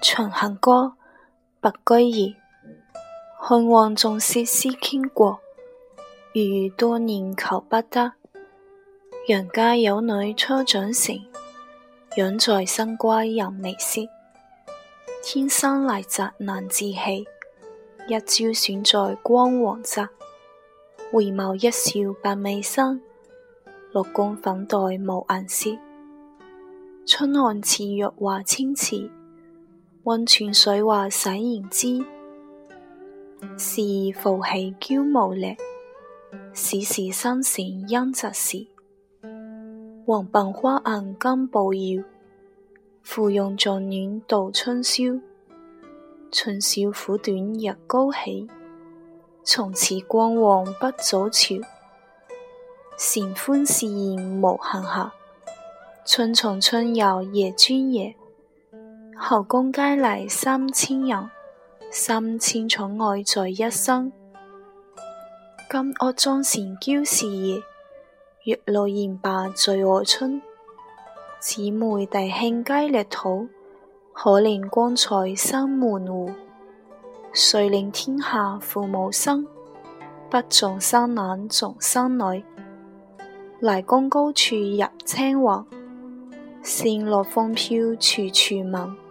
《长恨歌》，白居易。汉王重色思倾国，如遇多年求不得。杨家有女初长成，养在深闺人未识。天生丽质难自弃，一朝选在光王宅。回眸一笑百媚生，六宫粉黛无颜色。春寒赐浴华清池。温泉水滑洗然之，时而浮起娇无力；时是心善因及时，黄鬓花暗金步摇，芙蓉帐暖度春宵。春宵苦短日高起，从此光往不早朝。闲欢是宴无恨下，春从春游夜专夜。后宫佳丽三千人，三千宠爱在一身。金屋妆成娇侍夜，玉露宴罢醉豪春。姊妹弟兄皆列土，可怜光彩生门户。谁怜天下父母心？不重生男，重生女。离宫高处入青云，善乐风飘处处闻。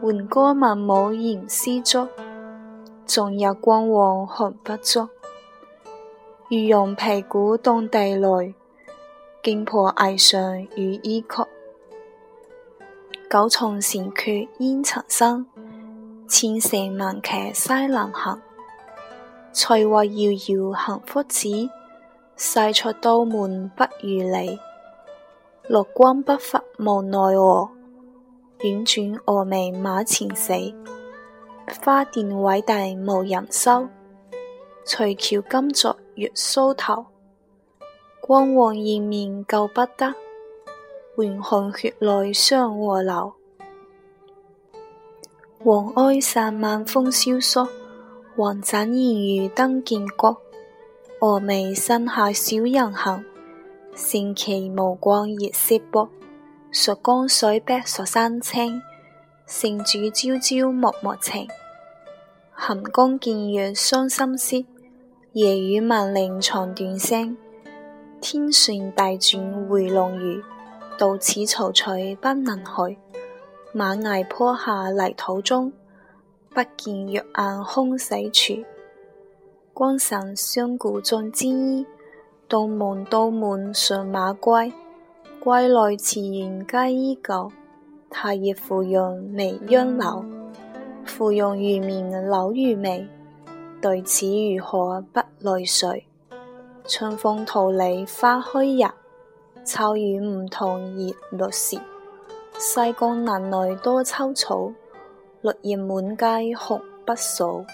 换歌文武言诗竹，纵日光王寒不足。欲用皮鼓动地雷，惊破霓裳羽衣曲。九重城阙烟尘生，千乘万骑西南行。翠华遥遥行复止，西出都门不如你。六光不发无奈何。宛转峨眉马前死，花钿委地无人收。垂桥金作月梳头，光成面面救不得。缓看血泪双和流，王埃散漫风萧索。王盏淹于灯见阁，峨眉山下小人行。前期无光月色薄。蜀江水碧，蜀山青。圣主朝朝暮暮情，行宫见月伤心事。夜雨闻铃肠断声。天旋地转回龙驭，到此踌躇不能去。马崖坡下泥土中，不见玉颜空死处。君臣相顾尽沾衣，度门度门尚马归。归来池苑皆依旧，太液芙蓉未央柳。芙蓉如面柳如眉，对此如何不泪垂？春风桃李花开日，秋雨梧桐叶落时。西宫南内多秋草，落叶满街红不扫。